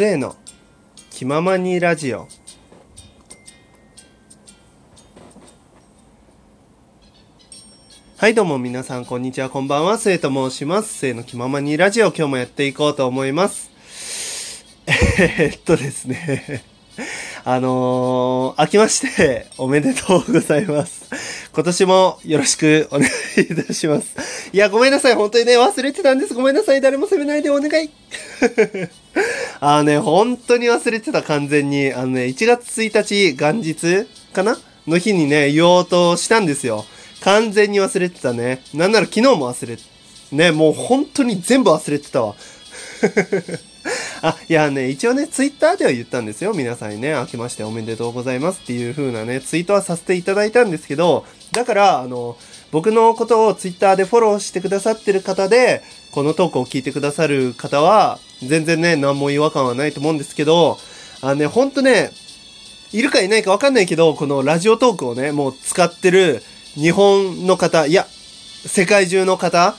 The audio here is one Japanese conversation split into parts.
末の。気ままにラジオ。はいどうも皆さんこんにちはこんばんは。末と申します。末の気ままにラジオ。今日もやっていこうと思います。えー、っとですね。あのー、明けましておめでとうございます。今年もよろしくお願いいたします。いやごめんなさい。本当にね忘れてたんです。ごめんなさい。誰も責めないでお願い。あのね本当に忘れてた完全にあのね1月1日元日かな？の日にね言おうとしたんですよ完全に忘れてたね。なんなら昨日も忘れ、ね、もう本当に全部忘れてたわ。あ、いやね、一応ね、ツイッターでは言ったんですよ。皆さんにね、明けましておめでとうございますっていう風なね、ツイートはさせていただいたんですけど、だから、あの、僕のことをツイッターでフォローしてくださってる方で、このトークを聞いてくださる方は、全然ね、何も違和感はないと思うんですけど、あのね、ほんとね、いるかいないかわかんないけど、このラジオトークをね、もう使ってる、日本の方、いや、世界中の方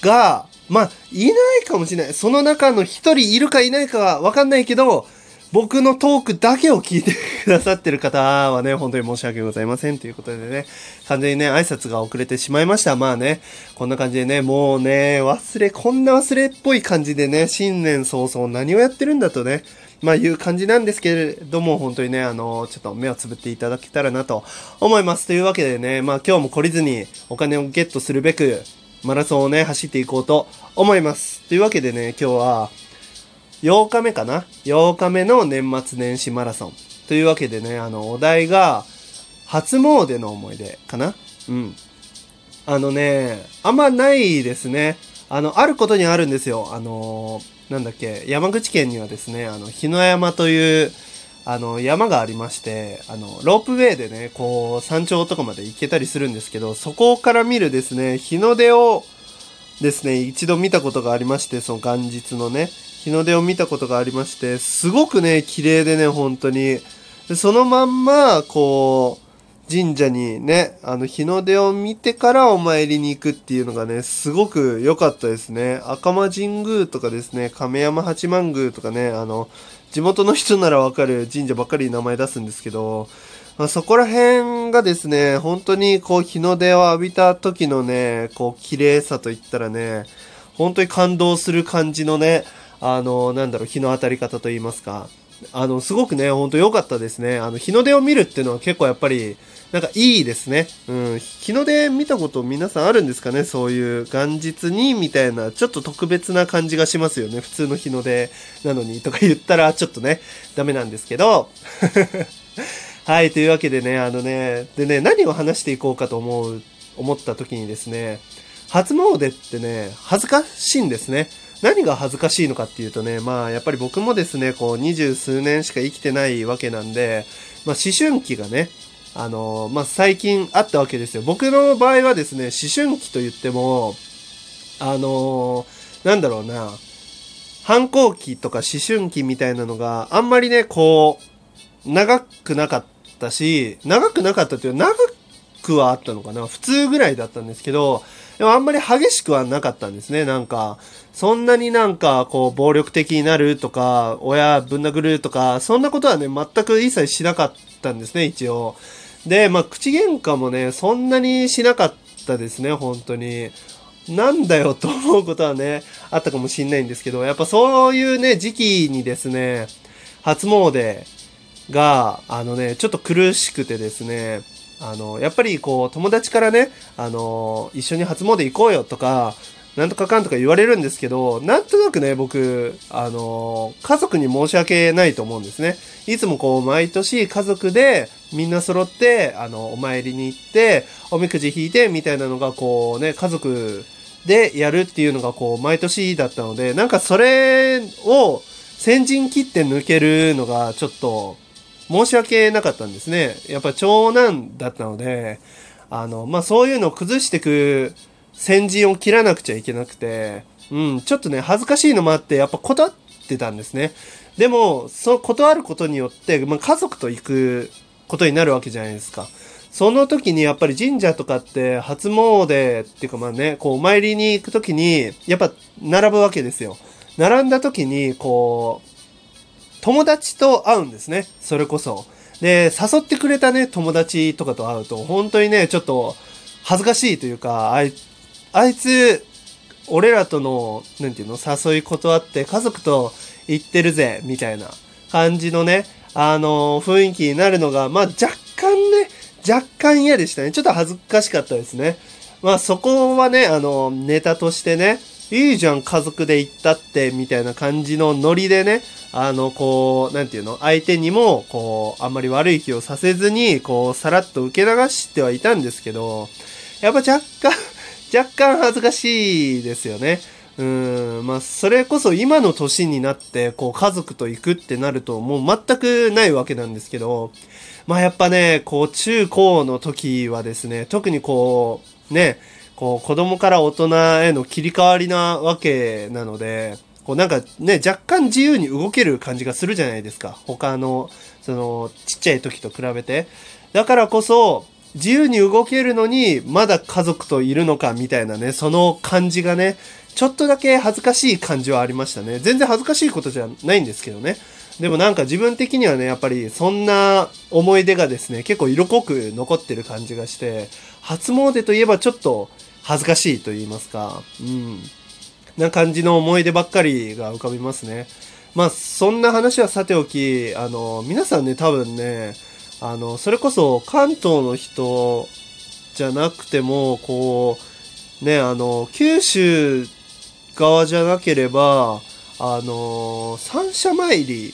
が、まあ、いないかもしれない。その中の一人いるかいないかはわかんないけど、僕のトークだけを聞いてくださってる方はね、本当に申し訳ございませんということでね、完全にね、挨拶が遅れてしまいました。まあね、こんな感じでね、もうね、忘れ、こんな忘れっぽい感じでね、新年早々何をやってるんだとね、まあいう感じなんですけれども、本当にね、あの、ちょっと目をつぶっていただけたらなと思います。というわけでね、まあ今日も懲りずにお金をゲットするべく、マラソンをね、走っていこうと思います。というわけでね、今日は、8日目かな ?8 日目の年末年始マラソン。というわけでね、あの、お題が、初詣の思い出かな？うん。あのね、あんまないですね。あの、あることにあるんですよ。あのなんだっけ、山口県にはですね、あの、日野山という、あの、山がありまして、あの、ロープウェイでね、こう、山頂とかまで行けたりするんですけど、そこから見るですね、日の出をですね、一度見たことがありまして、その元日のね、日の出を見たことがありまして、すごくね、綺麗でね、本当に。でそのまんま、こう、神社にね、あの、日の出を見てからお参りに行くっていうのがね、すごく良かったですね。赤間神宮とかですね、亀山八幡宮とかね、あの、地元の人ならわかる神社ばっかり名前出すんですけど、まあ、そこら辺がですね、本当にこう日の出を浴びた時のね、こう綺麗さといったらね、本当に感動する感じのね、あの、なんだろう、日の当たり方と言いますか。あの、すごくね、ほんと良かったですね。あの、日の出を見るっていうのは結構やっぱり、なんかいいですね。うん。日の出見たこと皆さんあるんですかね？そういう元日にみたいな、ちょっと特別な感じがしますよね。普通の日の出なのにとか言ったらちょっとね、ダメなんですけど。はい、というわけでね、あのね、でね、何を話していこうかと思う、思った時にですね、初詣ってね、恥ずかしいんですね。何が恥ずかしいのかっていうとね、まあやっぱり僕もですね、こう二十数年しか生きてないわけなんで、まあ思春期がね、あのまあ、最近あったわけですよ。僕の場合はですね、思春期と言っても、あのなんだろうな、反抗期とか思春期みたいなのがあんまりね、こう、長くなかったし、長くなかったっていう長くはあったのかな普通ぐらいだったんですけど、でもあんまり激しくはなかったんですね。なんか、そんなになんか、こう、暴力的になるとか、親ぶん殴るとか、そんなことはね、全く一切しなかったんですね、一応。で、まあ、口喧嘩もね、そんなにしなかったですね、本当に。なんだよと思うことはね、あったかもしんないんですけど、やっぱそういうね、時期にですね、初詣が、あのね、ちょっと苦しくてですね、あの、やっぱりこう、友達からね、あの、一緒に初詣行こうよとか、なんとかかんとか言われるんですけど、なんとなくね、僕、あの、家族に申し訳ないと思うんですね。いつもこう、毎年家族でみんな揃って、あの、お参りに行って、おみくじ引いて、みたいなのがこうね、家族でやるっていうのがこう、毎年だったので、なんかそれを先陣切って抜けるのがちょっと申し訳なかったんですね。やっぱ長男だったので、あの、まあ、そういうのを崩してく先陣を切らなくちゃいけなくて、うん、ちょっとね、恥ずかしいのもあって、やっぱ断ってたんですね。でも、そう断ることによって、まあ、家族と行くことになるわけじゃないですか。その時にやっぱり神社とかって初詣っていうかまあね、こうお参りに行く時に、やっぱ並ぶわけですよ。並んだ時に、こう、友達と会うんですね。それこそ。で、誘ってくれたね、友達とかと会うと、本当にね、ちょっと恥ずかしいというか、あいあいつ、俺らとの、なんていうの、誘い断って家族と行ってるぜ、みたいな感じのね、あの雰囲気になるのが、まあ若干ね、若干嫌でしたね。ちょっと恥ずかしかったですね。まあそこはね、あの、ネタとしてね、いいじゃん、家族で行ったって、みたいな感じのノリでね、あの、こう、なんていうの、相手にも、こう、あんまり悪い気をさせずに、こう、さらっと受け流してはいたんですけど、やっぱ若干 若干恥ずかしいですよね。うん、まあ、それこそ今の年になって、こう、家族と行くってなると、もう全くないわけなんですけど、まあ、やっぱね、こう、中高の時はですね、特にこう、ね、こう子供から大人への切り替わりなわけなので、こうなんかね、若干自由に動ける感じがするじゃないですか。他の、その、ちっちゃい時と比べて。だからこそ、自由に動けるのに、まだ家族といるのかみたいなね、その感じがね、ちょっとだけ恥ずかしい感じはありましたね。全然恥ずかしいことじゃないんですけどね。でもなんか自分的にはね、やっぱりそんな思い出がですね、結構色濃く残ってる感じがして、初詣といえばちょっと恥ずかしいと言いますか、うん。な感じの思い出ばっかりが浮かびますね。まあ、そんな話はさておき、あの、皆さんね、多分ね、あの、それこそ関東の人じゃなくても、こう、ね、あの、九州側じゃなければ、あの、三社参り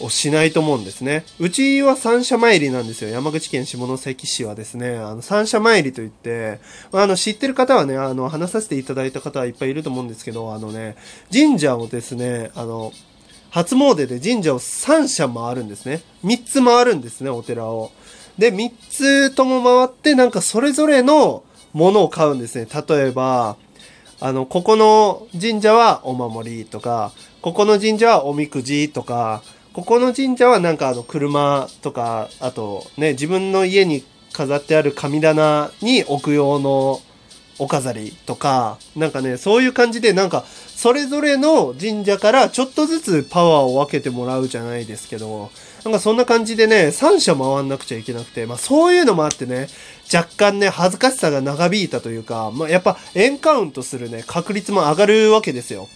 をしないと思うんですね。うちは三社参りなんですよ。山口県下関市はですね、あの、三社参りといって、まあ、あの、知ってる方はね、あの、話させていただいた方はいっぱいいると思うんですけど、あのね、神社をですね、あの、初詣で神社を3社回るんですね。3つ回るんですね、お寺を。で、3つとも回って、なんかそれぞれのものを買うんですね。例えば、あの、ここの神社はお守りとか、ここの神社はおみくじとか、ここの神社はなんかあの車とか、あとね、自分の家に飾ってある神棚に置く用のお飾りとか、なんかね、そういう感じでなんか、それぞれの神社からちょっとずつパワーを分けてもらうじゃないですけど、なんかそんな感じでね、3社回んなくちゃいけなくて、まあそういうのもあってね、若干ね、恥ずかしさが長引いたというか、まあやっぱエンカウントするね、確率も上がるわけですよ。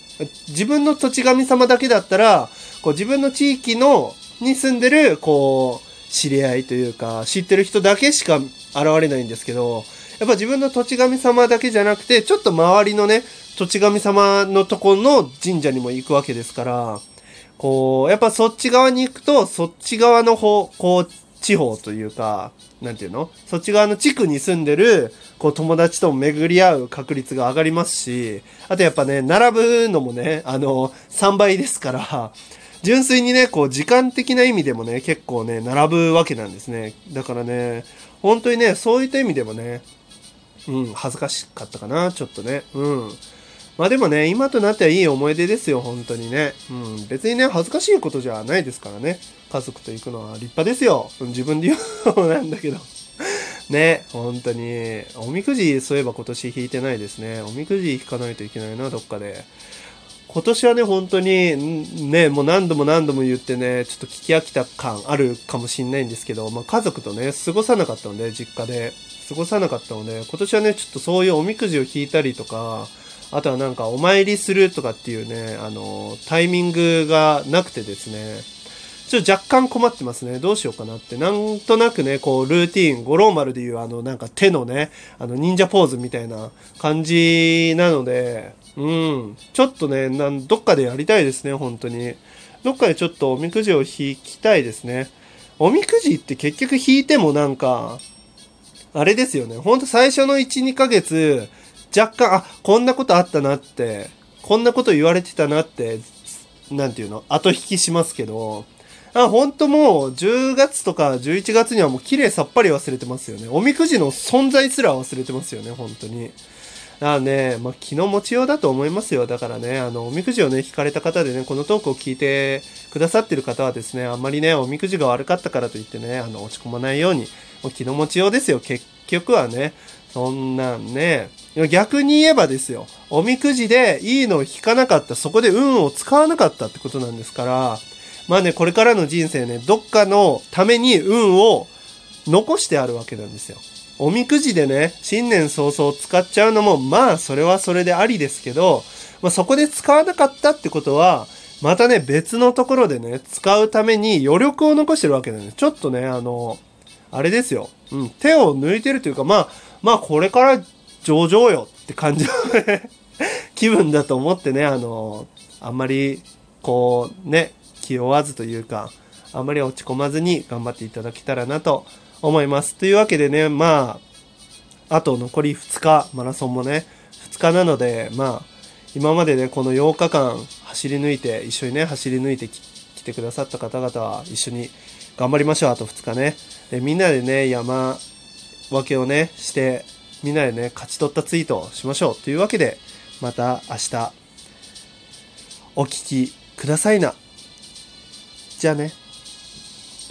自分の土地神様だけだったら、こう自分の地域の、に住んでる、こう、知り合いというか、知ってる人だけしか現れないんですけど、やっぱ自分の土地神様だけじゃなくて、ちょっと周りのね、土地神様のとこの神社にも行くわけですから、こう、やっぱそっち側に行くと、そっち側の方、こう、地方というか、なんていうの？そっち側の地区に住んでる、こう、友達とも巡り合う確率が上がりますし、あとやっぱね、並ぶのもね、あの、3倍ですから、純粋にね、こう、時間的な意味でもね、結構ね、並ぶわけなんですね。だからね、本当にね、そういった意味でもね、うん、恥ずかしかったかな、ちょっとね。うん。まあでもね、今となってはいい思い出ですよ、本当にね。うん、別にね、恥ずかしいことじゃないですからね。家族と行くのは立派ですよ。自分で言うのなんだけど。ね、本当に。おみくじ、そういえば今年引いてないですね。おみくじ引かないといけないな、どっかで。今年はね、本当に、ね、もう何度も何度も言ってね、ちょっと聞き飽きた感あるかもしんないんですけど、まあ、家族とね、過ごさなかったので、実家で。過ごさなかったので、今年はね、ちょっとそういうおみくじを引いたりとか、あとはなんかお参りするとかっていうね、あの、タイミングがなくてですね、ちょっと若干困ってますね。どうしようかなって。なんとなくね、こう、ルーティーン、五郎丸でいうあの、なんか手のね、あの、忍者ポーズみたいな感じなので、うん。ちょっとね、なん、どっかでやりたいですね、本当に。どっかでちょっとおみくじを引きたいですね。おみくじって結局引いてもなんか、あれですよね。ほんと最初の1、2ヶ月、若干、あ、こんなことあったなって、こんなこと言われてたなって、なんていうの、後引きしますけど、あ、ほんともう10月とか11月にはもう綺麗さっぱり忘れてますよね。おみくじの存在すら忘れてますよね、本当に。あね、まあ、気の持ちようだと思いますよ。だからね、あの、おみくじをね、引かれた方でね、このトークを聞いてくださってる方はですね、あんまりね、おみくじが悪かったからといってね、あの、落ち込まないように、もう気の持ちようですよ。結局はね、そんなんね、逆に言えばですよ、おみくじでいいのを引かなかった、そこで運を使わなかったってことなんですから、まあね、これからの人生ね、どっかのために運を残してあるわけなんですよ。おみくじでね、新年早々使っちゃうのも、まあ、それはそれでありですけど、まあ、そこで使わなかったってことは、またね、別のところでね、使うために余力を残してるわけなんです。ちょっとね、あの、あれですよ。うん、手を抜いてるというか、まあ、まあ、これから上々よって感じのね、気分だと思ってね、あの、あんまり、こう、ね、気負わずというか、あまり落ち込まずに頑張っていただけたらなと思います。というわけでね、まあ、あと残り2日、マラソンもね、2日なので、まあ、今までね、この8日間走り抜いて、一緒にね、走り抜いてきてくださった方々は一緒に頑張りましょう、あと2日ね。で、みんなでね、山分けをね、して、みんなでね、勝ち取ったツイートをしましょう。というわけで、また明日、お聴きくださいな。ちゃね。